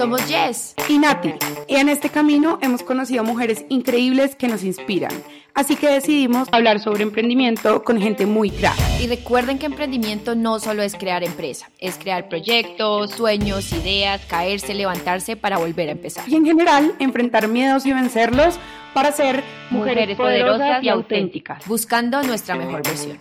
Somos Jess y Nati, y en este camino hemos conocido mujeres increíbles que nos inspiran. Así que decidimos hablar sobre emprendimiento con gente muy crack. Y recuerden que emprendimiento no solo es crear empresa, es crear proyectos, sueños, ideas, caerse, levantarse para volver a empezar. Y en general, enfrentar miedos y vencerlos para ser mujeres, poderosas y auténticas, buscando nuestra mejor versión.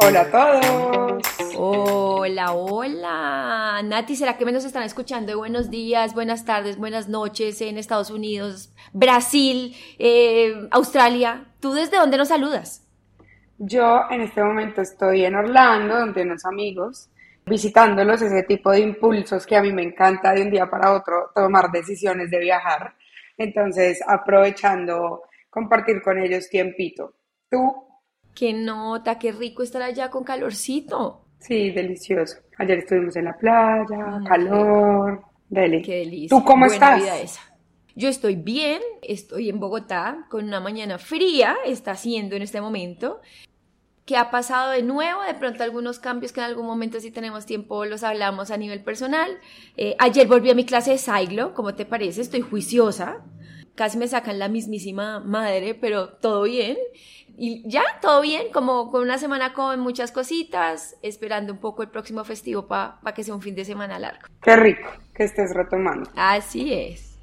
Hola a todos. Hola, hola. Nati, ¿será que me nos están escuchando? Buenos días, buenas tardes, buenas noches en Estados Unidos, Brasil, eh, Australia. ¿Tú desde dónde nos saludas? Yo en este momento estoy en Orlando, donde unos amigos, visitándolos, ese tipo de impulsos que a mí me encanta de un día para otro tomar decisiones de viajar. Entonces, aprovechando compartir con ellos tiempito. ¿Tú? Qué nota, qué rico estar allá con calorcito. Sí, delicioso. Ayer estuvimos en la playa, calor, deli. Qué delicia. ¿Tú cómo estás? Yo estoy bien, estoy en Bogotá con una mañana fría, está haciendo en este momento. ¿Qué ha pasado de nuevo? De pronto algunos cambios que en algún momento si tenemos tiempo los hablamos a nivel personal. Eh, ayer volví a mi clase de Saiglo, ¿cómo te parece? Estoy juiciosa. Casi me sacan la mismísima madre, pero todo bien y ya, todo bien, como con una semana con muchas cositas, esperando un poco el próximo festivo para que sea un fin de semana largo. Qué rico que estés retomando. Así es.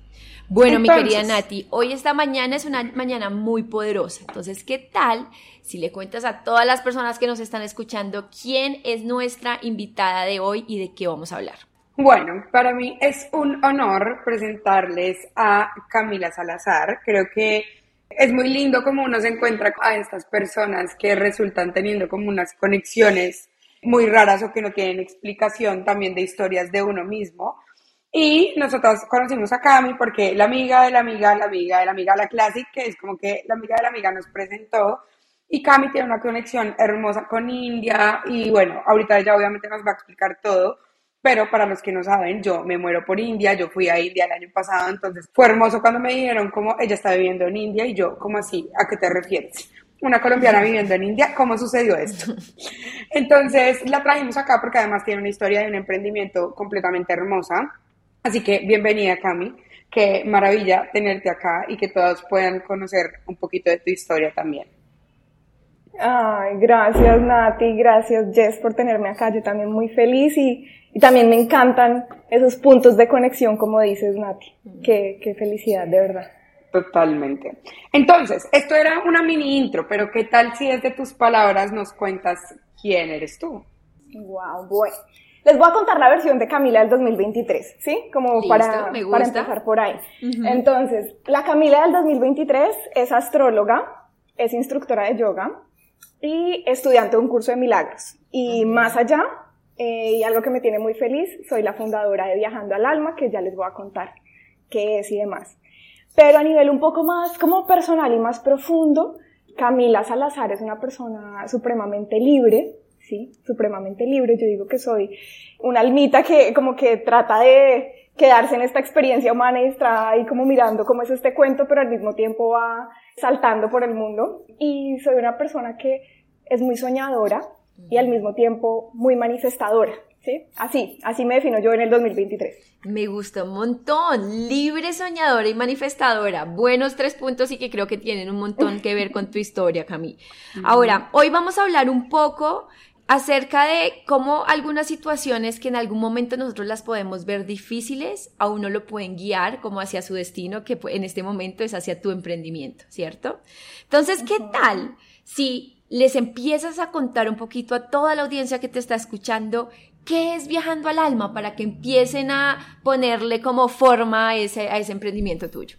Bueno, mi querida Nati, hoy esta mañana es una mañana muy poderosa. Entonces, ¿qué tal si le cuentas a todas las personas que nos están escuchando quién es nuestra invitada de hoy y de qué vamos a hablar? Bueno, para mí es un honor presentarles a Camila Salazar. Creo que es muy lindo como uno se encuentra a estas personas que resultan teniendo como unas conexiones muy raras o que no tienen explicación también de historias de uno mismo. Y nosotros conocimos a Cami porque la amiga de la amiga, la amiga de la amiga, la Classic, que es como que la amiga de la amiga nos presentó. Y Cami tiene una conexión hermosa con India. Y bueno, ahorita ella obviamente nos va a explicar todo pero para los que no saben, yo me muero por India, yo fui a India el año pasado, entonces fue hermoso cuando me dijeron cómo ella está viviendo en India y yo, ¿cómo así? ¿A qué te refieres? Una colombiana viviendo en India, ¿cómo sucedió esto? Entonces la trajimos acá porque además tiene una historia de un emprendimiento completamente hermosa. Así que bienvenida Cami, qué maravilla tenerte acá y que todos puedan conocer un poquito de tu historia también. Ay, gracias Nati, gracias Jess por tenerme acá. Yo también muy feliz y, y también me encantan esos puntos de conexión, como dices Nati. Qué, qué felicidad, de verdad. Totalmente. Entonces, esto era una mini intro, pero ¿qué tal si desde tus palabras nos cuentas quién eres tú? Wow, bueno. Les voy a contar la versión de Camila del 2023, ¿sí? Como para, para empezar por ahí. Entonces, la Camila del 2023 es astróloga, es instructora de yoga, y estudiante de un curso de milagros. Y más allá, eh, y algo que me tiene muy feliz, soy la fundadora de Viajando al Alma, que ya les voy a contar qué es y demás. Pero a nivel un poco más como personal y más profundo, Camila Salazar es una persona supremamente libre, sí, supremamente libre. Yo digo que soy una almita que como que trata de quedarse en esta experiencia humana y está ahí como mirando cómo es este cuento, pero al mismo tiempo va saltando por el mundo. Y soy una persona que es muy soñadora y al mismo tiempo muy manifestadora. ¿Sí? Así, así me defino yo en el 2023. Me gusta un montón. Libre, soñadora y manifestadora. Buenos tres puntos y que creo que tienen un montón que ver con tu historia, Cami. Ahora, hoy vamos a hablar un poco acerca de cómo algunas situaciones que en algún momento nosotros las podemos ver difíciles, a uno lo pueden guiar como hacia su destino, que en este momento es hacia tu emprendimiento, ¿cierto? Entonces, ¿qué tal si les empiezas a contar un poquito a toda la audiencia que te está escuchando qué es viajando al alma para que empiecen a ponerle como forma a ese, a ese emprendimiento tuyo?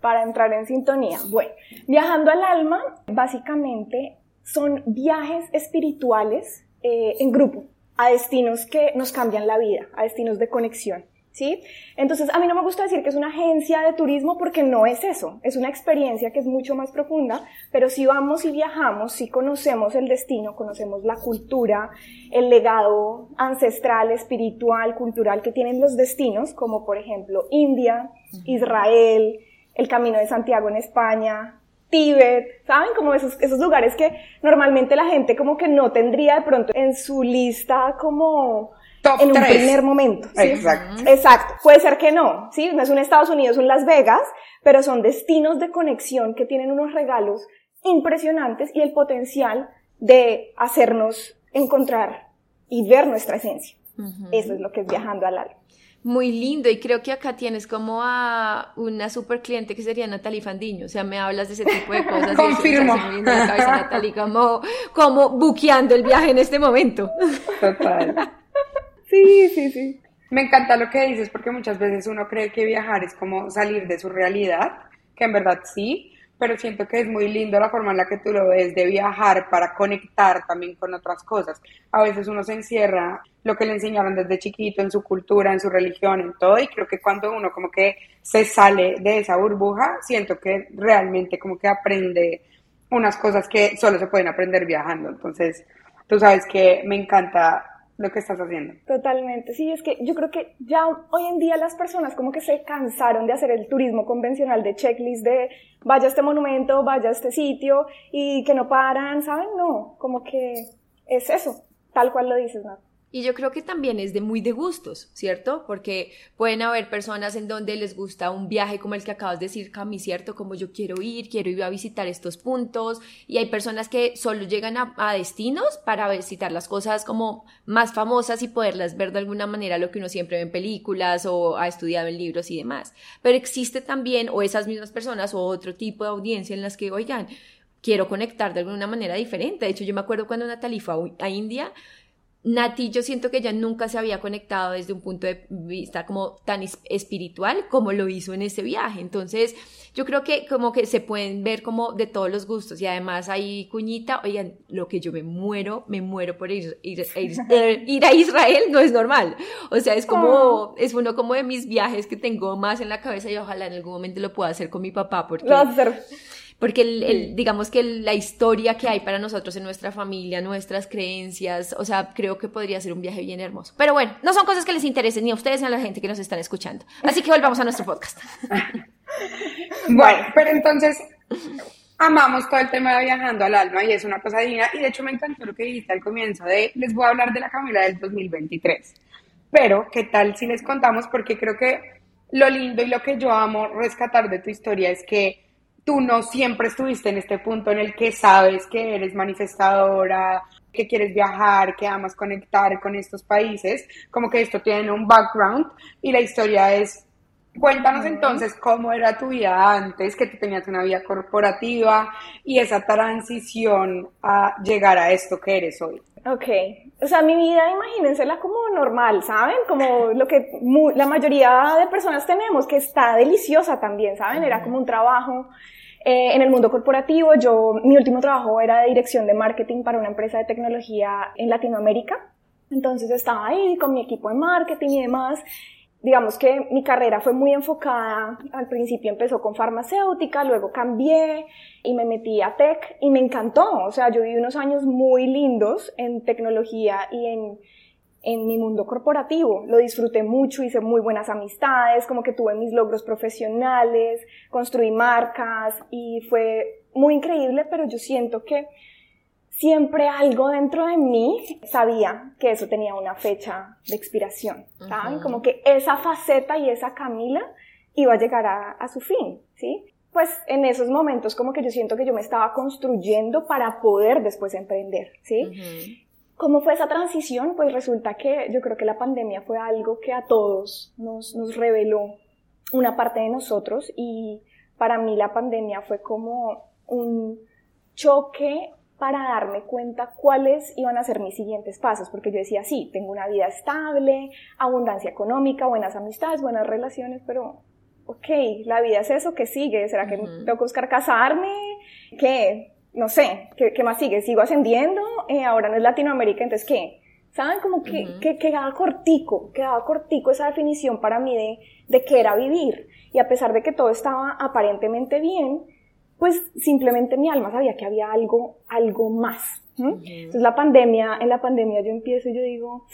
Para entrar en sintonía. Bueno, viajando al alma básicamente son viajes espirituales eh, en grupo a destinos que nos cambian la vida, a destinos de conexión. ¿Sí? Entonces, a mí no me gusta decir que es una agencia de turismo porque no es eso, es una experiencia que es mucho más profunda, pero si vamos y viajamos, si conocemos el destino, conocemos la cultura, el legado ancestral, espiritual, cultural que tienen los destinos, como por ejemplo India, Israel, el Camino de Santiago en España, Tíbet, ¿saben? Como esos, esos lugares que normalmente la gente como que no tendría de pronto en su lista como en un primer momento. Exacto. Exacto. Puede ser que no, ¿sí? No es un Estados Unidos, un Las Vegas, pero son destinos de conexión que tienen unos regalos impresionantes y el potencial de hacernos encontrar y ver nuestra esencia. Eso es lo que es viajando al alma. Muy lindo, y creo que acá tienes como a una super cliente que sería Natalie Fandiño, o sea, me hablas de ese tipo de cosas. Confirmo. Y la cabeza, Natalie, como, como buqueando el viaje en este momento. Total. Sí, sí, sí. Me encanta lo que dices porque muchas veces uno cree que viajar es como salir de su realidad, que en verdad sí, pero siento que es muy lindo la forma en la que tú lo ves de viajar para conectar también con otras cosas. A veces uno se encierra lo que le enseñaron desde chiquito en su cultura, en su religión, en todo, y creo que cuando uno como que se sale de esa burbuja, siento que realmente como que aprende unas cosas que solo se pueden aprender viajando. Entonces, tú sabes que me encanta lo que estás haciendo. Totalmente, sí, es que yo creo que ya hoy en día las personas como que se cansaron de hacer el turismo convencional de checklist de vaya a este monumento, vaya a este sitio y que no paran, ¿saben? No, como que es eso, tal cual lo dices, ¿no? Y yo creo que también es de muy de gustos, ¿cierto? Porque pueden haber personas en donde les gusta un viaje como el que acabas de decir, Cami, ¿cierto? Como yo quiero ir, quiero ir a visitar estos puntos. Y hay personas que solo llegan a, destinos para visitar las cosas como más famosas y poderlas ver de alguna manera lo que uno siempre ve en películas o ha estudiado en libros y demás. Pero existe también, o esas mismas personas, o otro tipo de audiencia en las que, oigan, quiero conectar de alguna manera diferente. De hecho, yo me acuerdo cuando Natalie fue a India, Nati, yo siento que ella nunca se había conectado desde un punto de vista como tan espiritual como lo hizo en ese viaje. Entonces, yo creo que como que se pueden ver como de todos los gustos y además ahí cuñita, oigan, lo que yo me muero, me muero por ir, ir, ir, a Israel no es normal. O sea, es como, oh. es uno como de mis viajes que tengo más en la cabeza y ojalá en algún momento lo pueda hacer con mi papá porque porque el, digamos que la historia que hay para nosotros en nuestra familia, nuestras creencias, o sea, creo que podría ser un viaje bien hermoso. Pero bueno, no son cosas que les interesen ni a ustedes ni a la gente que nos están escuchando. Así que volvamos a nuestro podcast. bueno, pero entonces amamos todo el tema de viajando al alma y es una cosa digna. Y de hecho me encantó lo que dijiste al comienzo de, les voy a hablar de la Camila del 2023. Pero, ¿qué tal si les contamos? Porque creo que lo lindo y lo que yo amo rescatar de tu historia es que tú no siempre estuviste en este punto en el que sabes que eres manifestadora, que quieres viajar, que amas conectar con estos países, como que esto tiene un background y la historia es, cuéntanos entonces cómo era tu vida antes, que tú tenías una vida corporativa y esa transición a llegar a esto que eres hoy. Ok, o sea, mi vida, imagínensela como normal, ¿saben? Como lo que la mayoría de personas tenemos, que está deliciosa también, ¿saben? Era como un trabajo eh, en el mundo corporativo, yo, mi último trabajo era de dirección de marketing para una empresa de tecnología en Latinoamérica. Entonces estaba ahí con mi equipo de marketing y demás. Digamos que mi carrera fue muy enfocada, al principio empezó con farmacéutica, luego cambié y me metí a tech y me encantó. O sea, yo viví unos años muy lindos en tecnología y en en mi mundo corporativo. Lo disfruté mucho, hice muy buenas amistades, como que tuve mis logros profesionales, construí marcas y fue muy increíble, pero yo siento que siempre algo dentro de mí sabía que eso tenía una fecha de expiración, ¿saben? Como que esa faceta y esa Camila iba a llegar a, su fin, ¿sí? Pues en esos momentos como que yo siento que yo me estaba construyendo para poder después emprender, ¿sí? ¿Cómo fue esa transición? Pues resulta que yo creo que la pandemia fue algo que a todos nos, nos reveló una parte de nosotros y para mí la pandemia fue como un choque para darme cuenta cuáles iban a ser mis siguientes pasos, porque yo decía, sí, tengo una vida estable, abundancia económica, buenas amistades, buenas relaciones, pero, ok, la vida es eso que sigue, ¿será que tengo que buscar casarme? ¿Qué? No sé, ¿qué, más sigue? ¿Sigo ascendiendo? Eh, ahora no es Latinoamérica, entonces ¿qué? ¿Saben? Como que, que, quedaba cortico, quedaba cortico esa definición para mí de, de qué era vivir. Y a pesar de que todo estaba aparentemente bien, pues simplemente mi alma sabía que había algo, algo más. Entonces la pandemia, en la pandemia yo empiezo y yo digo,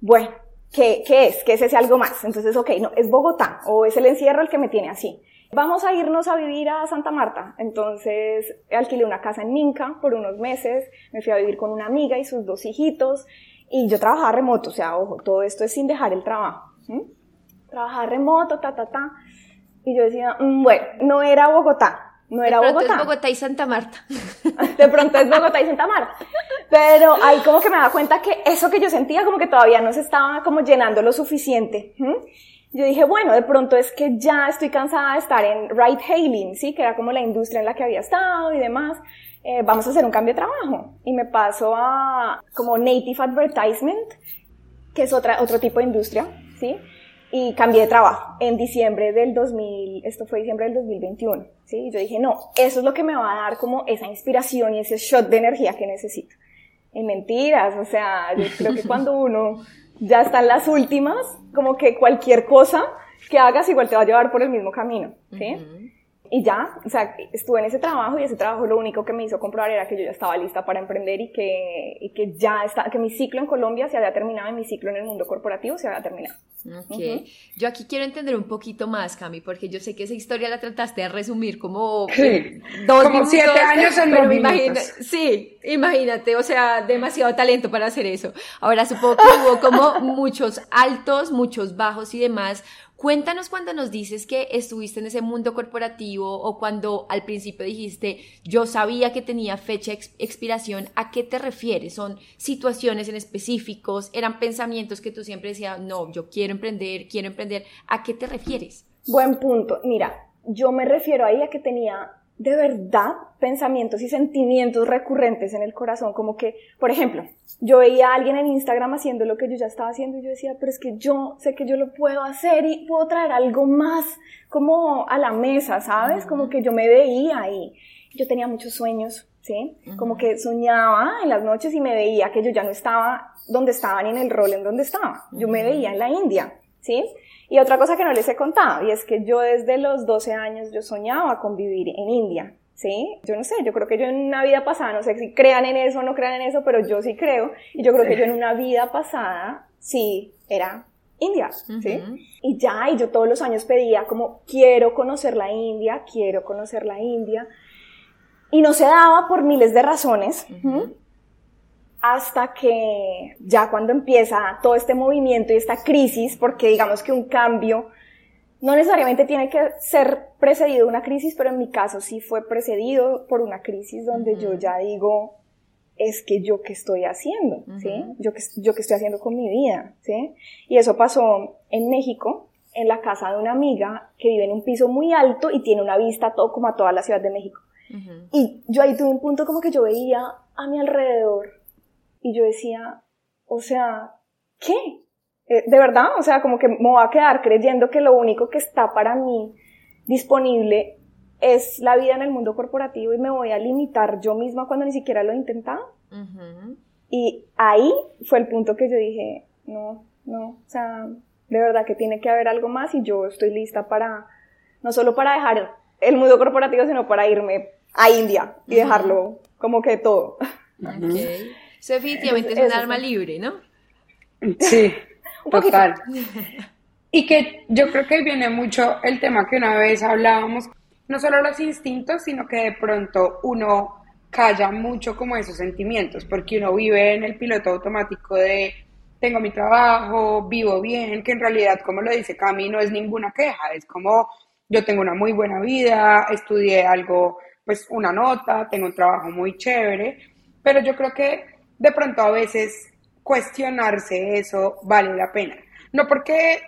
bueno, ¿qué, ¿qué es? ¿Qué es ese algo más? Entonces, ok, no, es Bogotá o es el encierro el que me tiene así. Vamos a irnos a vivir a Santa Marta. Entonces alquilé una casa en Minca por unos meses, me fui a vivir con una amiga y sus dos hijitos Y yo trabajaba remoto, o sea, ojo, todo esto es sin dejar el trabajo. Trabajaba remoto, ta, ta, ta. Y yo decía, mm, bueno, no era Bogotá, no era de pronto Bogotá. es Bogotá y Santa Marta. De pronto es Bogotá y Santa Marta. Pero ahí como que me da cuenta que eso que yo sentía como que todavía no se estaba como llenando lo suficiente. Yo dije, bueno, de pronto es que ya estoy cansada de estar en ride hailing, ¿sí? Que era como la industria en la que había estado y demás. Eh, vamos a hacer un cambio de trabajo. Y me paso a como native advertisement, que es otra, otro tipo de industria, ¿sí? y cambié de trabajo en diciembre del 2000, esto fue diciembre del 2021, ¿sí? Y yo dije, no, eso es lo que me va a dar como esa inspiración y ese shot de energía que necesito. En mentiras, o sea, yo creo que cuando uno ya está en las últimas, como que cualquier cosa que hagas igual te va a llevar por el mismo camino, ¿sí? y ya, o sea, estuve en ese trabajo y ese trabajo lo único que me hizo comprobar era que yo ya estaba lista para emprender y que, y que ya está, que mi ciclo en Colombia se había terminado y mi ciclo en el mundo corporativo se había terminado. Ok. Yo aquí quiero entender un poquito más, Cami, porque yo sé que esa historia la trataste de resumir como dos como siete años en pero imagina, Sí, imagínate, o sea, demasiado talento para hacer eso. Ahora supongo que hubo como muchos altos, muchos bajos y demás. Cuéntanos cuando nos dices que estuviste en ese mundo corporativo o cuando al principio dijiste yo sabía que tenía fecha de expiración, ¿a qué te refieres? ¿Son situaciones en específicos? ¿Eran pensamientos que tú siempre decías, no, yo quiero emprender, quiero emprender? ¿A qué te refieres? Buen punto. Mira, yo me refiero ahí a que tenía de verdad pensamientos y sentimientos recurrentes en el corazón, como que, por ejemplo, yo veía a alguien en Instagram haciendo lo que yo ya estaba haciendo y yo decía, pero es que yo sé que yo lo puedo hacer y puedo traer algo más como a la mesa, ¿sabes? Como que yo me veía ahí. Yo tenía muchos sueños, ¿sí? Como que soñaba en las noches y me veía que yo ya no estaba donde estaba ni en el rol en donde estaba. Yo me veía en la India, ¿sí? Y otra cosa que no les he contado, y es que yo desde los 12 años yo soñaba con vivir en India, ¿sí? Yo no sé, yo creo que yo en una vida pasada, no sé si crean en eso o no crean en eso, pero yo sí creo, y yo creo que yo en una vida pasada sí era India, ¿sí? Y ya, y yo todos los años pedía como, quiero conocer la India, quiero conocer la India, y no se daba por miles de razones, hasta que ya cuando empieza todo este movimiento y esta crisis, porque digamos que un cambio no necesariamente tiene que ser precedido de una crisis, pero en mi caso sí fue precedido por una crisis donde yo ya digo, es que yo qué estoy haciendo, ¿sí? Yo qué, yo qué estoy haciendo con mi vida, ¿sí? Y eso pasó en México, en la casa de una amiga que vive en un piso muy alto y tiene una vista todo como a toda la Ciudad de México. Y yo ahí tuve un punto como que yo veía a mi alrededor y yo decía, o sea, ¿qué? Eh, de verdad, o sea, como que me voy a quedar creyendo que lo único que está para mí disponible es la vida en el mundo corporativo y me voy a limitar yo misma cuando ni siquiera lo he intentado. Y ahí fue el punto que yo dije, no, no, o sea, de verdad que tiene que haber algo más y yo estoy lista para, no solo para dejar el mundo corporativo, sino para irme a India y dejarlo como que todo. Eso definitivamente es un arma libre, ¿no? Sí, total. Y que yo creo que viene mucho el tema que una vez hablábamos, no solo los instintos, sino que de pronto uno calla mucho como esos sentimientos, porque uno vive en el piloto automático de tengo mi trabajo, vivo bien, que en realidad, como lo dice Cami, no es ninguna queja, es como yo tengo una muy buena vida, estudié algo, pues una nota, tengo un trabajo muy chévere, pero yo creo que de pronto a veces cuestionarse eso vale la pena. No porque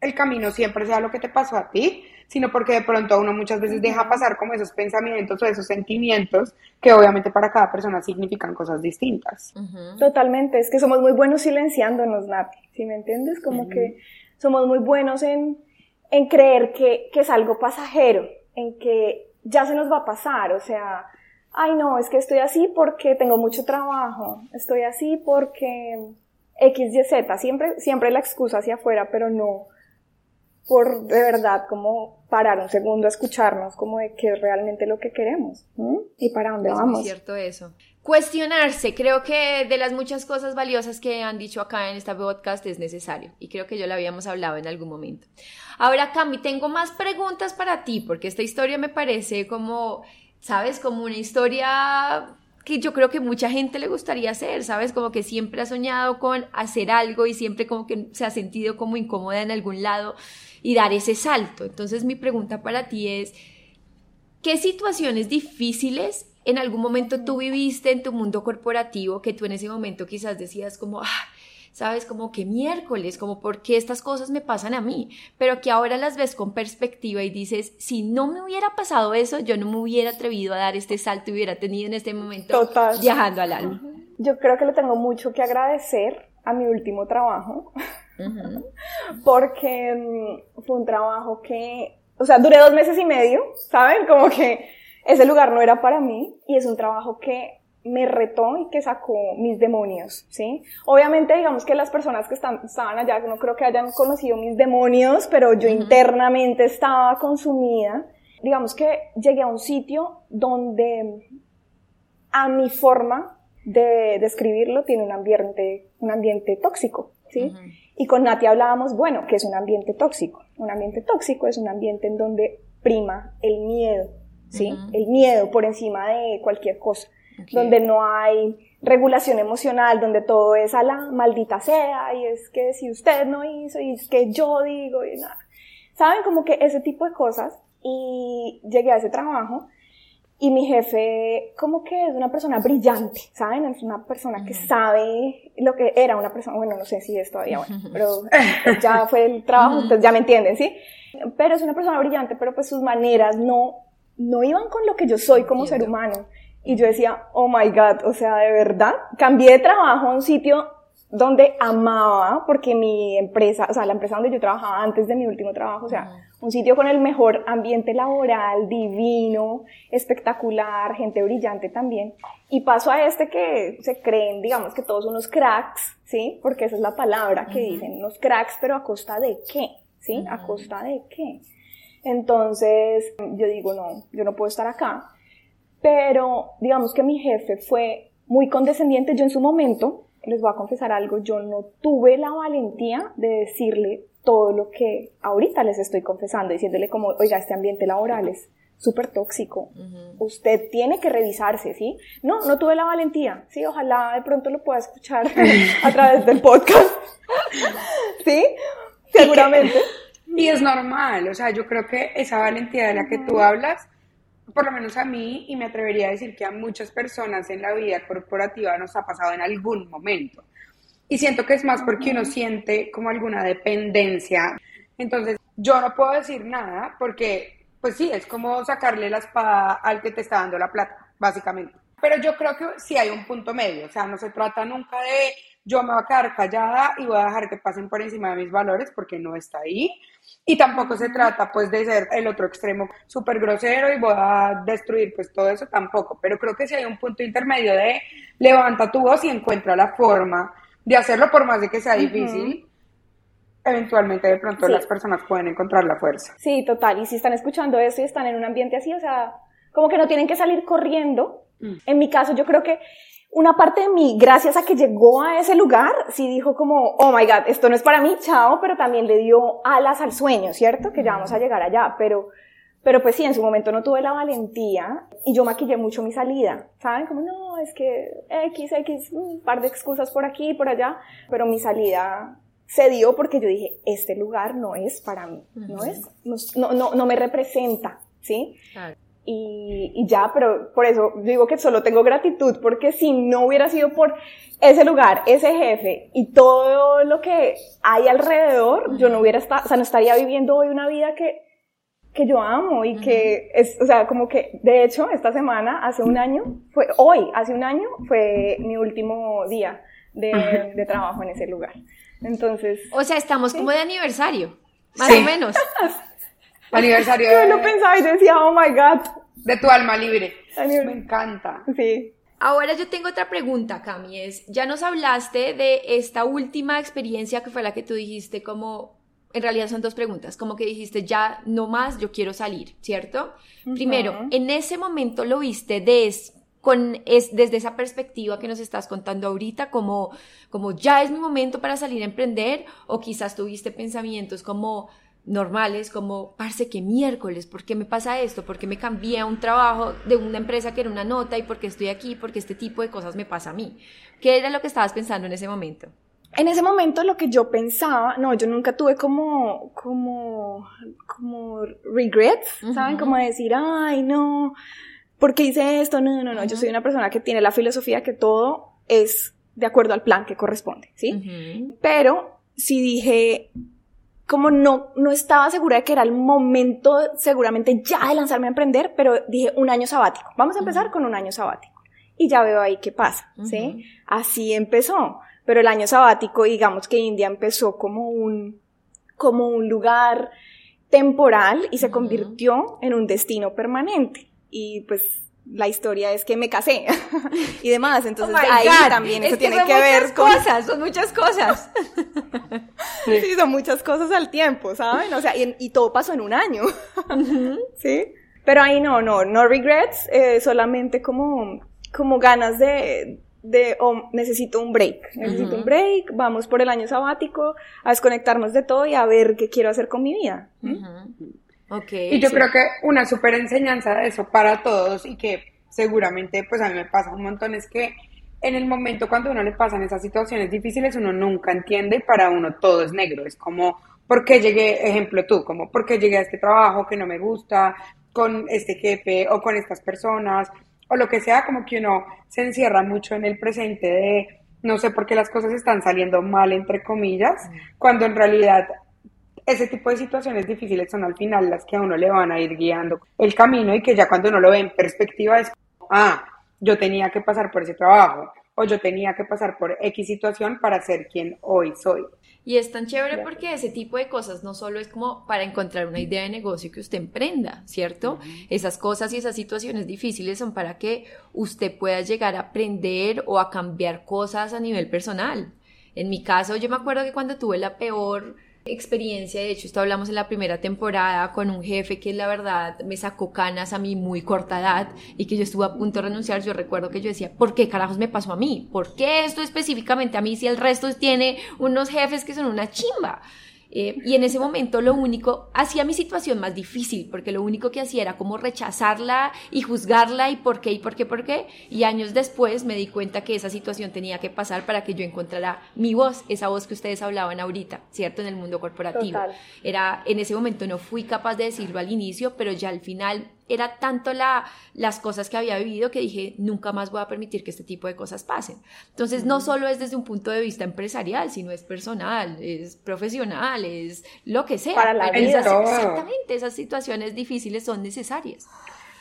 el camino siempre sea lo que te pasó a ti, sino porque de pronto uno muchas veces deja pasar como esos pensamientos o esos sentimientos que obviamente para cada persona significan cosas distintas. Totalmente, es que somos muy buenos silenciándonos, Nati, ¿sí me entiendes? Como que somos muy buenos en, en creer que, que es algo pasajero, en que ya se nos va a pasar, o sea, ay no, es que estoy así porque tengo mucho trabajo, estoy así porque X, Y, Z, siempre, siempre la excusa hacia afuera, pero no por de verdad como parar un segundo a escucharnos como de qué es realmente lo que queremos y para dónde vamos. Es cierto eso. Cuestionarse, creo que de las muchas cosas valiosas que han dicho acá en esta podcast es necesario y creo que yo lo habíamos hablado en algún momento. Ahora, Cami, tengo más preguntas para ti porque esta historia me parece como ¿sabes? Como una historia que yo creo que mucha gente le gustaría hacer, ¿sabes? Como que siempre ha soñado con hacer algo y siempre como que se ha sentido como incómoda en algún lado y dar ese salto. Entonces mi pregunta para ti es, ¿qué situaciones difíciles en algún momento tú viviste en tu mundo corporativo que tú en ese momento quizás decías como, ah, sabes, como que miércoles, como por qué estas cosas me pasan a mí, pero que ahora las ves con perspectiva y dices, si no me hubiera pasado eso, yo no me hubiera atrevido a dar este salto y hubiera tenido en este momento viajando al alma. Yo creo que le tengo mucho que agradecer a mi último trabajo, porque mm, fue un trabajo que, o sea, duré dos meses y medio, ¿saben? Como que ese lugar no era para mí y es un trabajo que me retó y que sacó mis demonios, ¿sí? Obviamente, digamos que las personas que están, estaban allá, no creo que hayan conocido mis demonios, pero yo internamente estaba consumida. Digamos que llegué a un sitio donde a mi forma de describirlo tiene un ambiente, un ambiente tóxico, ¿sí? Y con Nati hablábamos, bueno, que es un ambiente tóxico. Un ambiente tóxico es un ambiente en donde prima el miedo, ¿sí? El miedo por encima de cualquier cosa donde no hay regulación emocional, donde todo es a la maldita sea, y es que si usted no hizo, y es que yo digo, y nada. ¿Saben? Como que ese tipo de cosas. Y llegué a ese trabajo y mi jefe como que es una persona brillante, ¿saben? Es una persona que sabe lo que era una persona, bueno, no sé si es todavía bueno, pero ya fue el trabajo, entonces ya me entienden, ¿sí? Pero es una persona brillante, pero pues sus maneras no, no iban con lo que yo soy como ser humano. Y yo decía, oh my God, o sea, de verdad, cambié de trabajo a un sitio donde amaba, porque mi empresa, o sea, la empresa donde yo trabajaba antes de mi último trabajo, o sea, un sitio con el mejor ambiente laboral, divino, espectacular, gente brillante también. Y paso a este que se creen, digamos, que todos unos cracks, ¿sí? Porque esa es la palabra que dicen, unos cracks, pero a costa de qué, ¿sí? A costa de qué. Entonces, yo digo, no, yo no puedo estar acá pero digamos que mi jefe fue muy condescendiente. Yo en su momento, les voy a confesar algo, yo no tuve la valentía de decirle todo lo que ahorita les estoy confesando, diciéndole como, oiga, este ambiente laboral es súper tóxico. Usted tiene que revisarse, ¿sí? No, no tuve la valentía, ¿sí? Ojalá de pronto lo pueda escuchar a través del podcast. ¿Sí? Seguramente. Y es normal, o sea, yo creo que esa valentía de la que tú hablas por lo menos a mí, y me atrevería a decir que a muchas personas en la vida corporativa nos ha pasado en algún momento. Y siento que es más porque uno siente como alguna dependencia. Entonces, yo no puedo decir nada porque, pues sí, es como sacarle la espada al que te está dando la plata, básicamente. Pero yo creo que sí hay un punto medio, o sea, no se trata nunca de yo me voy a quedar callada y voy a dejar que pasen por encima de mis valores porque no está ahí. Y tampoco se trata pues de ser el otro extremo súper grosero y voy a destruir pues todo eso tampoco. Pero creo que si hay un punto intermedio de levanta tu voz y encuentra la forma de hacerlo por más de que sea difícil. Eventualmente de pronto las personas pueden encontrar la fuerza. Sí, total. Y si están escuchando esto y están en un ambiente así, o sea, como que no tienen que salir corriendo. Mm. En mi caso, yo creo que una parte de mí, gracias a que llegó a ese lugar, sí dijo como, oh my god, esto no es para mí, chao, pero también le dio alas al sueño, ¿cierto? Que ya vamos a llegar allá, pero, pero pues sí, en su momento no tuve la valentía y yo maquillé mucho mi salida, ¿saben? Como, no, es que X, X, un par de excusas por aquí y por allá, pero mi salida se dio porque yo dije, este lugar no es para mí, no es, no, no, no me representa, ¿sí? Claro y, ya, pero por eso digo que solo tengo gratitud, porque si no hubiera sido por ese lugar, ese jefe y todo lo que hay alrededor, yo no hubiera estado, o sea, no estaría viviendo hoy una vida que, que yo amo y que es, o sea, como que, de hecho, esta semana, hace un año, fue, hoy, hace un año, fue mi último día de, de trabajo en ese lugar. Entonces. O sea, estamos como de aniversario, más o menos. Aniversario. Yo lo pensaba y decía, oh my God. De tu alma libre. Me encanta. Sí. Ahora yo tengo otra pregunta, Cami, es, ya nos hablaste de esta última experiencia que fue la que tú dijiste como, en realidad son dos preguntas, como que dijiste, ya no más, yo quiero salir, ¿cierto? Primero, en ese momento lo viste des, con, es, desde esa perspectiva que nos estás contando ahorita, como, como ya es mi momento para salir a emprender, o quizás tuviste pensamientos como, normales como, parce, que miércoles, ¿por qué me pasa esto? ¿Por qué me cambié a un trabajo de una empresa que era una nota y por qué estoy aquí? Porque este tipo de cosas me pasa a mí. ¿Qué era lo que estabas pensando en ese momento? En ese momento lo que yo pensaba, no, yo nunca tuve como, como, como regrets, ¿saben? Como decir, ay, no, ¿por qué hice esto? No, no, no, yo soy una persona que tiene la filosofía que todo es de acuerdo al plan que corresponde, ¿sí? Pero si dije, como no, no estaba segura de que era el momento seguramente ya de lanzarme a emprender, pero dije un año sabático. Vamos a empezar con un año sabático. Y ya veo ahí qué pasa, ¿sí? Así empezó. Pero el año sabático, digamos que India empezó como un, como un lugar temporal y se convirtió en un destino permanente. Y pues la historia es que me casé y demás, entonces oh ahí también eso tiene que ver con cosas, son muchas cosas. sí, son muchas cosas al tiempo, ¿saben? O sea, y, todo pasó en un año, ¿sí? Pero ahí no, no, no regrets, eh, solamente como, como ganas de, de oh, necesito un break, necesito un break, vamos por el año sabático a desconectarnos de todo y a ver qué quiero hacer con mi vida. Okay, y yo creo que una súper enseñanza de eso para todos y que seguramente pues a mí me pasa un montón es que en el momento cuando uno le pasan esas situaciones difíciles uno nunca entiende y para uno todo es negro, es como ¿por qué llegué, ejemplo tú, como por qué llegué a este trabajo que no me gusta con este jefe o con estas personas o lo que sea, como que uno se encierra mucho en el presente de no sé por qué las cosas están saliendo mal entre comillas, mm. cuando en realidad ese tipo de situaciones difíciles son al final las que a uno le van a ir guiando el camino y que ya cuando uno lo ve en perspectiva es, ah, yo tenía que pasar por ese trabajo o yo tenía que pasar por X situación para ser quien hoy soy. Y es tan chévere porque ese tipo de cosas no solo es como para encontrar una idea de negocio que usted emprenda, ¿cierto? Esas cosas y esas situaciones difíciles son para que usted pueda llegar a aprender o a cambiar cosas a nivel personal. En mi caso, yo me acuerdo que cuando tuve la peor experiencia, de hecho esto hablamos en la primera temporada con un jefe que la verdad me sacó canas a mí muy corta edad y que yo estuve a punto de renunciar, yo recuerdo que yo decía, ¿por qué carajos me pasó a mí? ¿Por qué esto específicamente a mí si el resto tiene unos jefes que son una chimba? Eh, y en ese momento lo único, hacía mi situación más difícil, porque lo único que hacía era como rechazarla y juzgarla y por qué y por qué, por qué. Y años después me di cuenta que esa situación tenía que pasar para que yo encontrara mi voz, esa voz que ustedes hablaban ahorita, ¿cierto? En el mundo corporativo. Era, en ese momento no fui capaz de decirlo al inicio, pero ya al final era tanto la, las cosas que había vivido que dije, nunca más voy a permitir que este tipo de cosas pasen. Entonces, no solo es desde un punto de vista empresarial, sino es personal, es profesional, es lo que sea. Para la vida. exactamente, esas situaciones difíciles son necesarias.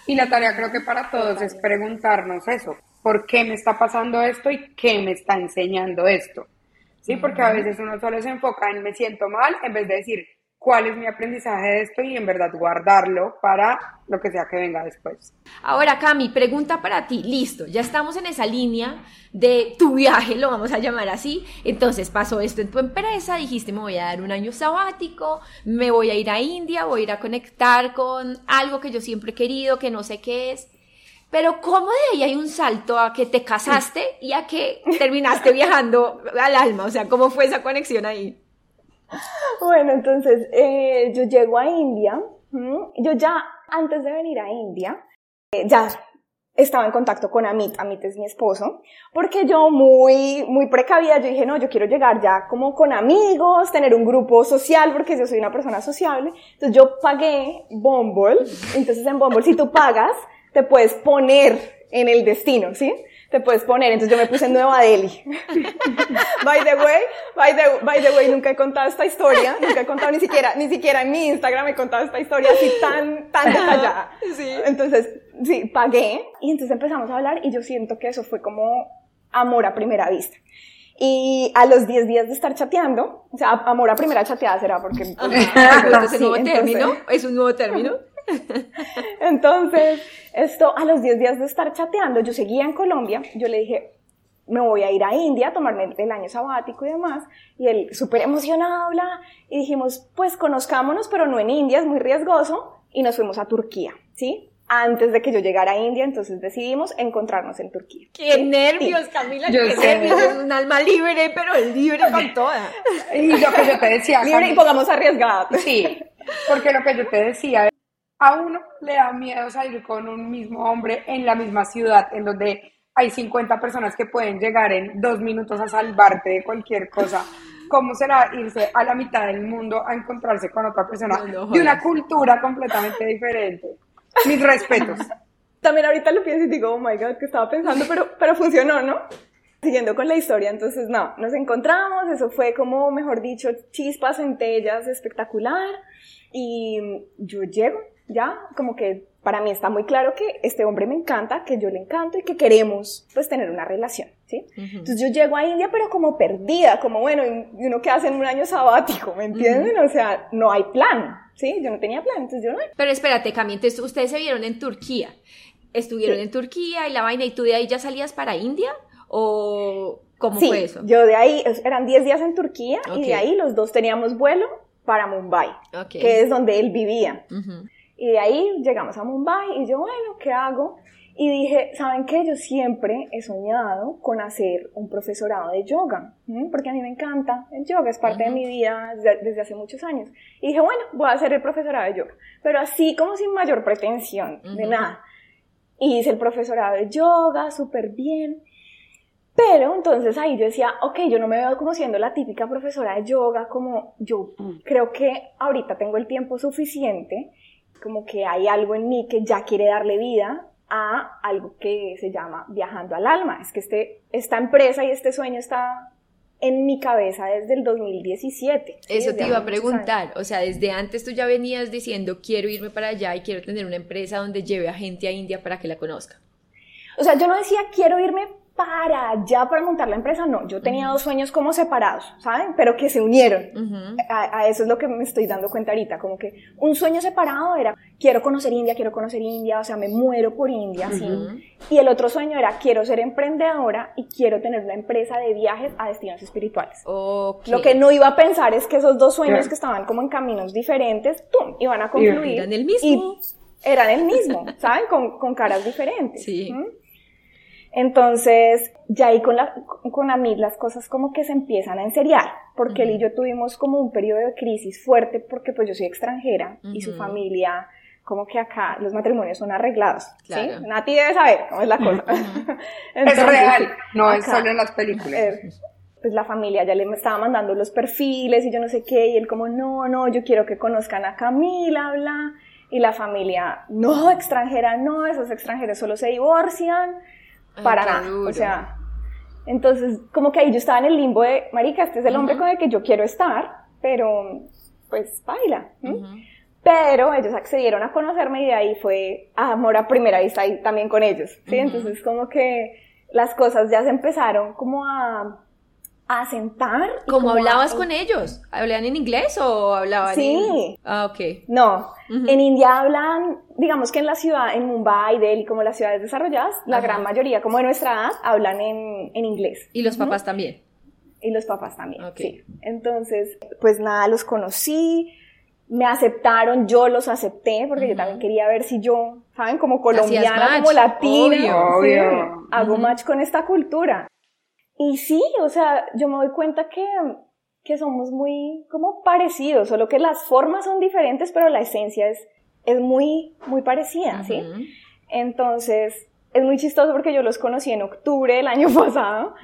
Y la tarea creo que para todos es preguntarnos eso, ¿por qué me está pasando esto y qué me está enseñando esto? Sí, porque a veces uno solo se enfoca en me siento mal en vez de decir, cuál es mi aprendizaje de esto y en verdad guardarlo para lo que sea que venga después. Ahora, Cami, pregunta para ti. Listo, ya estamos en esa línea de tu viaje, lo vamos a llamar así. Entonces pasó esto en tu empresa, dijiste me voy a dar un año sabático, me voy a ir a India, voy a ir a conectar con algo que yo siempre he querido, que no sé qué es. Pero ¿cómo de ahí hay un salto a que te casaste y a que terminaste viajando al alma? O sea, ¿cómo fue esa conexión ahí? Bueno, entonces eh, yo llego a India. Yo ya, antes de venir a India, eh, ya estaba en contacto con Amit, Amit es mi esposo, porque yo muy, muy precavida, yo dije, no, yo quiero llegar ya como con amigos, tener un grupo social, porque yo soy una persona sociable. Entonces yo pagué Bumble, entonces en Bumble si tú pagas, te puedes poner en el destino, ¿sí? Te puedes poner. Entonces yo me puse en Nueva Delhi. by the way, by the, by the way, nunca he contado esta historia, nunca he contado ni siquiera, ni siquiera en mi Instagram he contado esta historia así tan, tan detallada. Sí. Entonces, sí, pagué y entonces empezamos a hablar y yo siento que eso fue como amor a primera vista. Y a los 10 días de estar chateando, o sea, amor a primera chateada será porque... ¿Es un nuevo término? ¿Es un nuevo término? Entonces, esto a los 10 días de estar chateando, yo seguía en Colombia, yo le dije, me voy a ir a India a tomarme el año sabático y demás. Y él súper emocionado habla y dijimos, pues conozcámonos, pero no en India, es muy riesgoso. Y nos fuimos a Turquía, ¿sí? Antes de que yo llegara a India, entonces decidimos encontrarnos en Turquía. ¡Qué nervios, Camila! ¡Qué nervios! Es un alma libre, pero libre con toda. Y lo que yo te decía. Libre y pongamos arriesgada. Sí, porque lo que yo te decía, a uno le da miedo salir con un mismo hombre en la misma ciudad, en donde hay 50 personas que pueden llegar en dos minutos a salvarte de cualquier cosa. ¿Cómo será irse a la mitad del mundo a encontrarse con otra persona de una cultura completamente diferente? Mis respetos. También ahorita lo pienso y digo, oh my god, que estaba pensando, pero, pero funcionó, ¿no? Siguiendo con la historia, entonces no, nos encontramos, eso fue como, mejor dicho, chispas, centellas, espectacular. Y yo llego, ya, como que para mí está muy claro que este hombre me encanta, que yo le encanto y que queremos pues tener una relación, ¿sí? Entonces yo llego a India pero como perdida, como bueno, y uno que hace en un año sabático, ¿me entienden? O sea, no hay plan, ¿sí? Yo no tenía plan, entonces yo no... Pero espérate, Cami, entonces ustedes se vieron en Turquía, estuvieron en Turquía y la vaina, ¿y tú de ahí ya salías para India? ¿O cómo fue eso? yo de ahí, eran 10 días en Turquía y de ahí los dos teníamos vuelo para Mumbai, que es donde él vivía. Y de ahí llegamos a Mumbai y yo, bueno, ¿qué hago? Y dije, ¿saben qué? Yo siempre he soñado con hacer un profesorado de yoga, porque a mí me encanta el yoga, es parte de mi vida desde, hace muchos años. Y dije, bueno, voy a hacer el profesorado de yoga, pero así como sin mayor pretensión, de nada. Y hice el profesorado de yoga, súper bien. Pero entonces ahí yo decía, ok, yo no me veo como siendo la típica profesora de yoga, como yo mm. creo que ahorita tengo el tiempo suficiente, como que hay algo en mí que ya quiere darle vida a algo que se llama viajando al alma. Es que este, esta empresa y este sueño está en mi cabeza desde el 2017. Eso te iba a preguntar, o sea, desde antes tú ya venías diciendo quiero irme para allá y quiero tener una empresa donde lleve a gente a India para que la conozca. O sea, yo no decía quiero irme para allá para montar la empresa, no, yo tenía dos sueños como separados, ¿saben? Pero que se unieron. a, eso es lo que me estoy dando cuenta ahorita, como que un sueño separado era, quiero conocer India, quiero conocer India, o sea, me muero por India, ¿sí? Y el otro sueño era, quiero ser emprendedora y quiero tener una empresa de viajes a destinos espirituales. Lo que no iba a pensar es que esos dos sueños que estaban como en caminos diferentes, ¡pum!, iban a concluir. Eran el mismo. eran el mismo, ¿saben? Con, con caras diferentes. Sí. Entonces, ya ahí con, la, con Amid las cosas como que se empiezan a enseriar, porque él y yo tuvimos como un periodo de crisis fuerte, porque pues yo soy extranjera y su familia, como que acá los matrimonios son arreglados, ¿sí? Nati debe saber cómo es la cosa. es real, no es solo en las películas. Eh, pues la familia ya le estaba mandando los perfiles y yo no sé qué, y él como, no, no, yo quiero que conozcan a Camila, bla, y la familia, no, extranjera, no, esos extranjeros solo se divorcian, para nada. O sea, entonces como que ahí yo estaba en el limbo de, marica, este es el hombre con el que yo quiero estar, pero pues baila. Pero ellos accedieron a conocerme y de ahí fue amor a primera vista y también con ellos, ¿sí? Entonces como que las cosas ya se empezaron como a a sentar. ¿Cómo hablabas con ellos? ¿Hablaban en inglés o hablaban sí. Ah, ok. No, en India hablan, digamos que en la ciudad, en Mumbai, Delhi, como las ciudades desarrolladas, la gran mayoría, como de nuestra edad, hablan en, en inglés. ¿Y los papás también? Y los papás también, sí. Entonces, pues nada, los conocí, me aceptaron, yo los acepté, porque yo también quería ver si yo, ¿saben? Como colombiana, como latina, obvio, hago match con esta cultura. Y sí, o sea, yo me doy cuenta que, que somos muy como parecidos, solo que las formas son diferentes, pero la esencia es, es muy, muy parecida, ¿sí? Entonces, es muy chistoso porque yo los conocí en octubre del año pasado,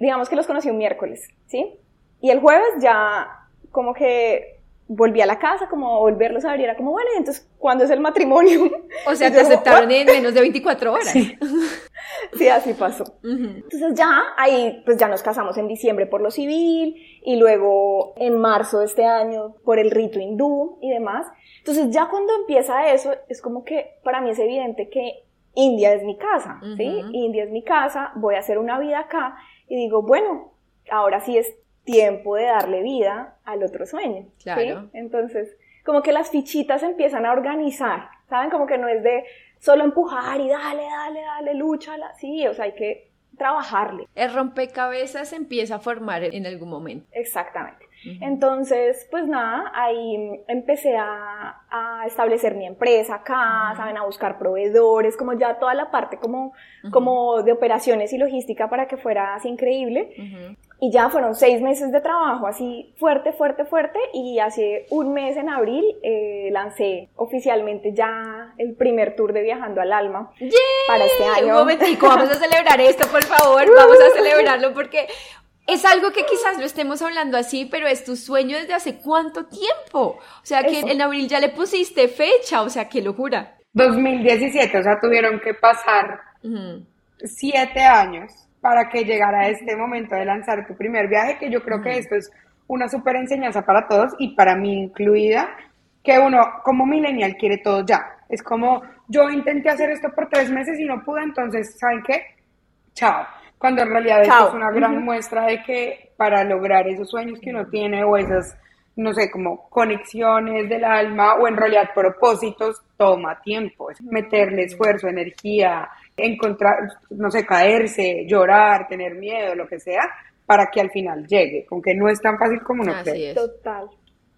digamos que los conocí un miércoles, ¿sí? Y el jueves ya como que volví a la casa, como volverlos a ver, y era como, bueno, entonces, ¿cuándo es el matrimonio? O sea, te aceptaron en menos de 24 horas. Sí, así pasó. Entonces ya ahí, pues ya nos casamos en diciembre por lo civil y luego en marzo de este año por el rito hindú y demás. Entonces ya cuando empieza eso, es como que para mí es evidente que India es mi casa, ¿sí? India es mi casa, voy a hacer una vida acá y digo, bueno, ahora sí es tiempo de darle vida al otro sueño. Claro. Entonces, como que las fichitas empiezan a organizar, ¿saben? Como que no es de solo empujar y dale, dale, dale, lúchala, sí, o sea, hay que trabajarle. El rompecabezas empieza a formar en algún momento. Exactamente. Entonces, pues nada, ahí empecé a, a, establecer mi empresa acá, saben, a buscar proveedores, como ya toda la parte como, como de operaciones y logística para que fuera así increíble. Y ya fueron seis meses de trabajo así fuerte, fuerte, fuerte y hace un mes en abril eh, lancé oficialmente ya el primer tour de Viajando al Alma para este año. Un momentico, vamos a celebrar esto, por favor, vamos a celebrarlo porque es algo que quizás lo estemos hablando así, pero es tu sueño desde hace cuánto tiempo. O sea, que en abril ya le pusiste fecha, o sea, qué locura. 2017, o sea, tuvieron que pasar siete años para que llegara este momento de lanzar tu primer viaje, que yo creo que esto es una súper enseñanza para todos y para mí incluida, que uno como millennial quiere todo ya. Es como, yo intenté hacer esto por tres meses y no pude, entonces, ¿saben qué? Chao. Cuando en realidad esto es una gran muestra de que para lograr esos sueños que uno tiene o esas, no sé, como conexiones del alma o en realidad propósitos, toma tiempo. Es meterle esfuerzo, energía, encontrar, no sé, caerse, llorar, tener miedo, lo que sea, para que al final llegue, aunque no es tan fácil como uno cree. Total.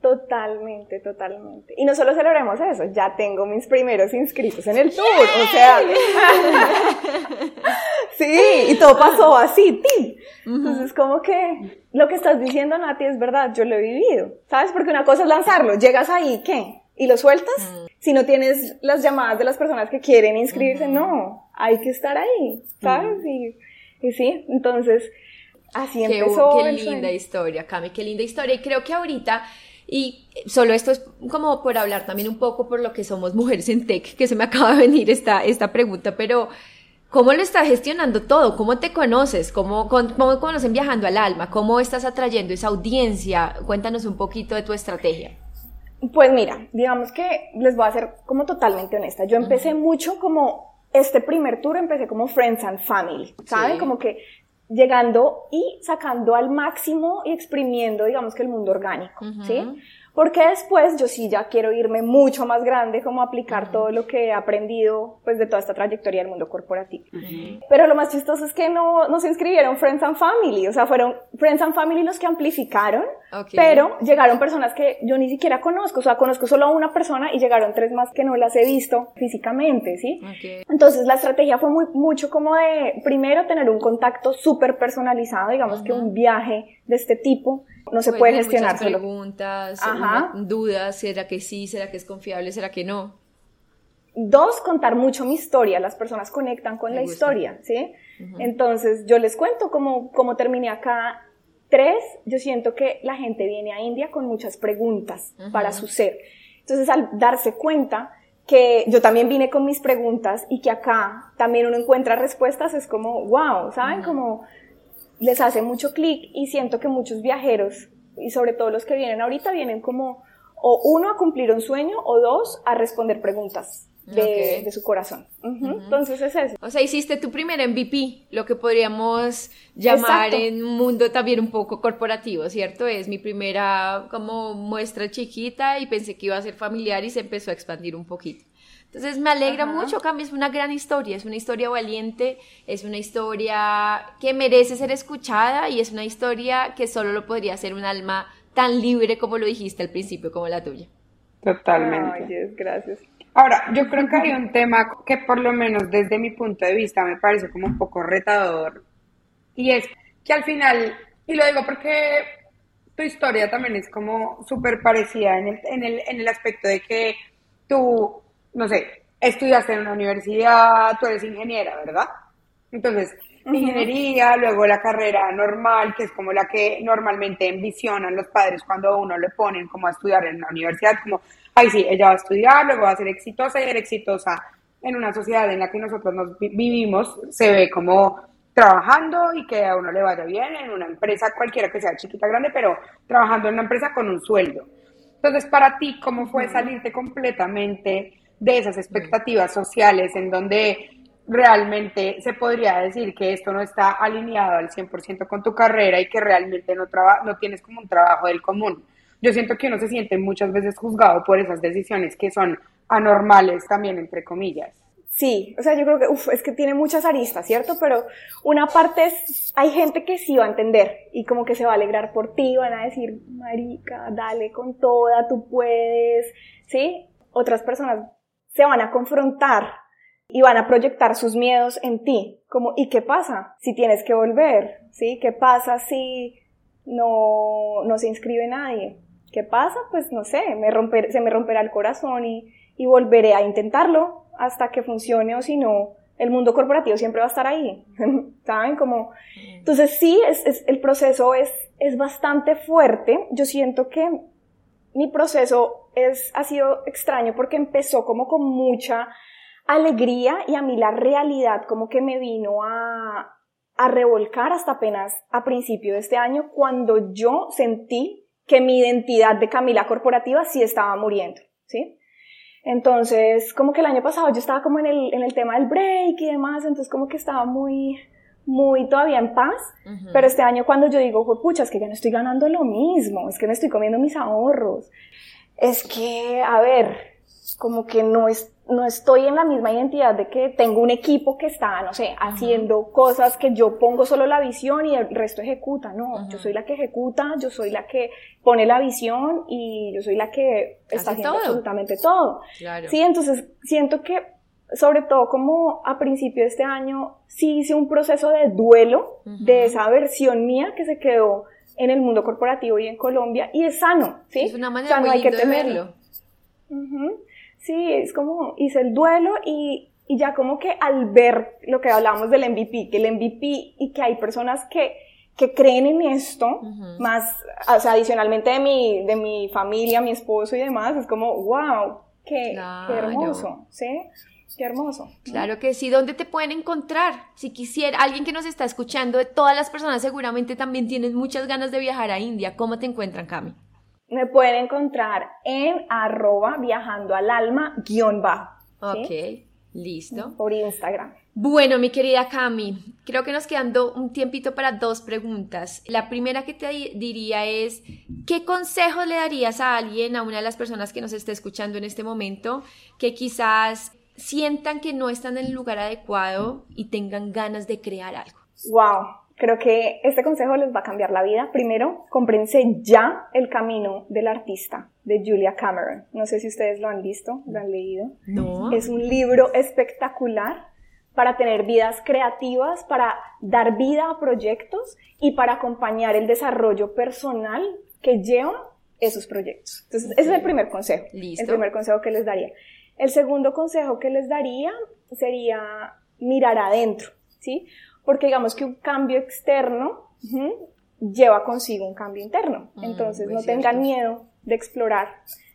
Totalmente, totalmente. Y no solo celebremos eso, ya tengo mis primeros inscritos en el tour, o sea, sí, y todo pasó así, ¡tim! Entonces, como que lo que estás diciendo, Nati, es verdad, yo lo he vivido, ¿sabes? Porque una cosa es lanzarlo, llegas ahí, ¿qué? ¿Y lo sueltas? Si no tienes las llamadas de las personas que quieren inscribirse, no, hay que estar ahí, ¿sabes? y, y, sí, entonces, así empezó. Qué linda historia, Cami, qué linda historia. Y creo que ahorita y solo esto es como por hablar también un poco por lo que somos mujeres en tech, que se me acaba de venir esta, esta pregunta, pero ¿cómo lo estás gestionando todo? ¿Cómo te conoces? ¿Cómo, ¿Cómo conocen viajando al alma? ¿Cómo estás atrayendo esa audiencia? Cuéntanos un poquito de tu estrategia. Pues mira, digamos que les voy a ser como totalmente honesta. Yo empecé mucho como este primer tour empecé como Friends and Family, ¿saben? Como que llegando y sacando al máximo y exprimiendo, digamos que el mundo orgánico, ¿sí? Porque después yo sí ya quiero irme mucho más grande, como aplicar todo lo que he aprendido pues de toda esta trayectoria del mundo corporativo. Pero lo más chistoso es que no, no se inscribieron Friends and Family, o sea, fueron Friends and Family los que amplificaron, pero llegaron personas que yo ni siquiera conozco, o sea, conozco solo a una persona y llegaron tres más que no las he visto físicamente, ¿sí? Entonces la estrategia fue muy, mucho como de, primero, tener un contacto súper personalizado, digamos que un viaje de este tipo, no se puede gestionar muchas preguntas, dudas, ¿será que sí? ¿Será que es confiable? ¿Será que no? Dos, contar mucho mi historia, las personas conectan con la historia, ¿sí? Entonces, yo les cuento cómo, cómo terminé acá. Tres, yo siento que la gente viene a India con muchas preguntas para su ser. Entonces, al darse cuenta que yo también vine con mis preguntas y que acá también uno encuentra respuestas, es como, wow, ¿saben? Como les hace mucho clic y siento que muchos viajeros, y sobre todo los que vienen ahorita, vienen como o uno a cumplir un sueño o dos a responder preguntas de, su corazón. Entonces es eso. O sea, hiciste tu primer MVP, lo que podríamos llamar en un mundo también un poco corporativo, ¿cierto? Es mi primera como muestra chiquita y pensé que iba a ser familiar y se empezó a expandir un poquito. Entonces me alegra mucho, Cami, es una gran historia, es una historia valiente, es una historia que merece ser escuchada y es una historia que solo lo podría hacer un alma tan libre como lo dijiste al principio, como la tuya. Totalmente. Ay, gracias. Ahora, yo creo que hay un tema que por lo menos desde mi punto de vista me parece como un poco retador y es que al final, y lo digo porque tu historia también es como súper parecida en el, en, el, en el aspecto de que tú no sé, estudiaste en una universidad, tú eres ingeniera, ¿verdad? Entonces, ingeniería, luego la carrera normal, que es como la que normalmente envisionan los padres cuando uno le ponen como a estudiar en la universidad, como, ay, sí, ella va a estudiar, luego va a ser exitosa y ser exitosa en una sociedad en la que nosotros nos vivimos, se ve como trabajando y que a uno le vaya bien en una empresa cualquiera que sea chiquita, grande, pero trabajando en una empresa con un sueldo. Entonces, para ti, ¿cómo fue salirte completamente de esas expectativas sociales en donde realmente se podría decir que esto no está alineado al 100% con tu carrera y que realmente no, no tienes como un trabajo del común. Yo siento que uno se siente muchas veces juzgado por esas decisiones que son anormales también, entre comillas. Sí, o sea, yo creo que uf, es que tiene muchas aristas, ¿cierto? Pero una parte es, hay gente que sí va a entender y como que se va a alegrar por ti, van a decir, marica, dale con toda, tú puedes, ¿sí? Otras personas se van a confrontar y van a proyectar sus miedos en ti, como ¿y qué pasa si tienes que volver? ¿Sí? ¿Qué pasa si no, no se inscribe nadie? ¿Qué pasa? Pues no sé, me romper, se me romperá el corazón y, y volveré a intentarlo hasta que funcione o si no, el mundo corporativo siempre va a estar ahí, ¿saben? Como, entonces sí, es, es, el proceso es, es bastante fuerte. Yo siento que mi proceso es, ha sido extraño porque empezó como con mucha alegría y a mí la realidad como que me vino a, a revolcar hasta apenas a principio de este año cuando yo sentí que mi identidad de Camila corporativa sí estaba muriendo, ¿sí? Entonces, como que el año pasado yo estaba como en el, en el tema del break y demás, entonces como que estaba muy, muy todavía en paz, pero este año cuando yo digo, pucha, es que ya no estoy ganando lo mismo, es que me estoy comiendo mis ahorros, es que, a ver, como que no es no estoy en la misma identidad de que tengo un equipo que está, no sé, haciendo cosas que yo pongo solo la visión y el resto ejecuta. No, yo soy la que ejecuta, yo soy la que pone la visión y yo soy la que está haciendo absolutamente todo. Sí, entonces siento que, sobre todo como a principio de este año, sí hice un proceso de duelo de esa versión mía que se quedó en el mundo corporativo y en Colombia y es sano, ¿sí? Es una manera muy hay que temerlo. Sí, es como hice el duelo y, y ya como que al ver lo que hablamos del MVP, que el MVP y que hay personas que, que creen en esto, más, o sea, adicionalmente de mi, de mi familia, mi esposo y demás, es como, wow, qué, qué hermoso, ¿sí? Qué hermoso. Claro que sí. ¿Dónde te pueden encontrar? Si quisiera, alguien que nos está escuchando, de todas las personas seguramente también tienen muchas ganas de viajar a India. ¿Cómo te encuentran, Cami? me pueden encontrar en arroba viajando al alma guion bajo. Ok, listo. Por Instagram. Bueno, mi querida Cami, creo que nos quedando un tiempito para dos preguntas. La primera que te diría es, ¿qué consejos le darías a alguien, a una de las personas que nos esté escuchando en este momento, que quizás sientan que no están en el lugar adecuado y tengan ganas de crear algo? Wow, Creo que este consejo les va a cambiar la vida. Primero, comprense ya El camino del artista de Julia Cameron. No sé si ustedes lo han visto, lo han leído. No. Es un libro espectacular para tener vidas creativas, para dar vida a proyectos y para acompañar el desarrollo personal que lleva esos proyectos. Entonces, ese es el primer consejo. Listo. El primer consejo que les daría. El segundo consejo que les daría sería mirar adentro, ¿sí? porque digamos que un cambio externo lleva consigo un cambio interno. Mm, Entonces no tengan miedo de explorar,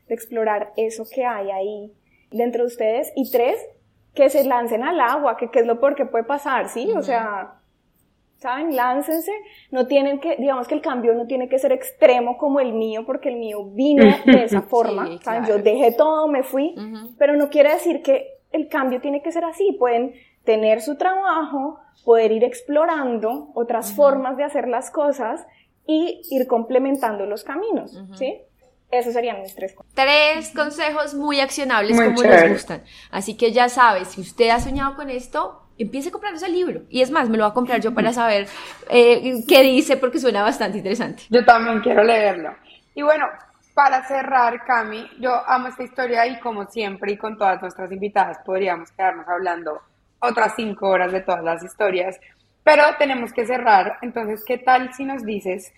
de explorar eso que hay ahí dentro de ustedes. Y tres, que se lancen al agua, que, es lo peor que puede pasar, ¿sí? O sea, ¿saben? Láncense. No tienen que, digamos que el cambio no tiene que ser extremo como el mío, porque el mío vino de esa forma. Yo dejé todo, me fui, pero no quiere decir que el cambio tiene que ser así. Pueden tener su trabajo, poder ir explorando otras formas de hacer las cosas y ir complementando los caminos, ¿sí? Esos serían mis tres consejos. Tres consejos muy accionables como les gustan. Así que ya sabes, si usted ha soñado con esto, empiece comprando ese libro. Y es más, me lo voy a comprar yo para saber eh, qué dice porque suena bastante interesante. Yo también quiero leerlo. Y bueno, para cerrar, Cami, yo amo esta historia y como siempre y con todas nuestras invitadas podríamos quedarnos hablando otras cinco horas de todas las historias, pero tenemos que cerrar. Entonces, ¿qué tal si nos dices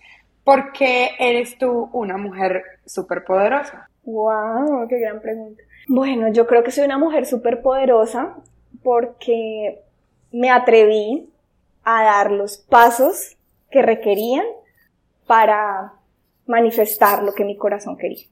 por qué eres tú una mujer súper poderosa? ¡Wow! ¡Qué gran pregunta! Bueno, yo creo que soy una mujer súper poderosa porque me atreví a dar los pasos que requerían para manifestar lo que mi corazón quería.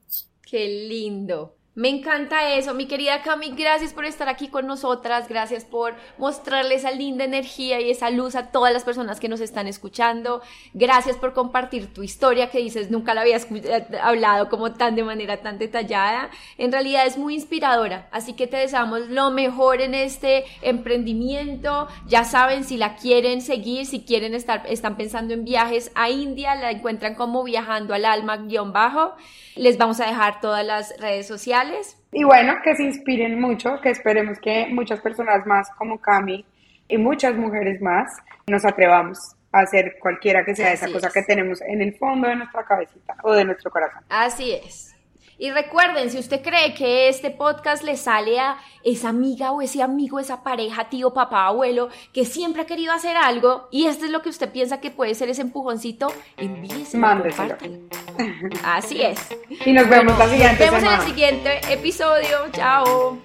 ¡Qué lindo! Me encanta eso, mi querida Cami, gracias por estar aquí con nosotras, gracias por mostrarle esa linda energía y esa luz a todas las personas que nos están escuchando, gracias por compartir tu historia que dices nunca la habías eh, hablado como tan de manera tan detallada, en realidad es muy inspiradora, así que te deseamos lo mejor en este emprendimiento, ya saben si la quieren seguir, si quieren estar, están pensando en viajes a India, la encuentran como viajando al alma guion bajo, les vamos a dejar todas las redes sociales. Y bueno, que se inspiren mucho, que esperemos que muchas personas más como Cami y muchas mujeres más nos atrevamos a hacer cualquiera que sea esa cosa que tenemos en el fondo de nuestra cabecita o de nuestro corazón. Así es. Y recuerden, si usted cree que este podcast le sale a esa amiga o ese amigo, esa pareja, tío, papá, abuelo, que siempre ha querido hacer algo y esto es lo que usted piensa que puede ser ese empujoncito, envíese. Mándeselo. Así es. Y nos vemos la siguiente Nos vemos en el siguiente episodio. Chao.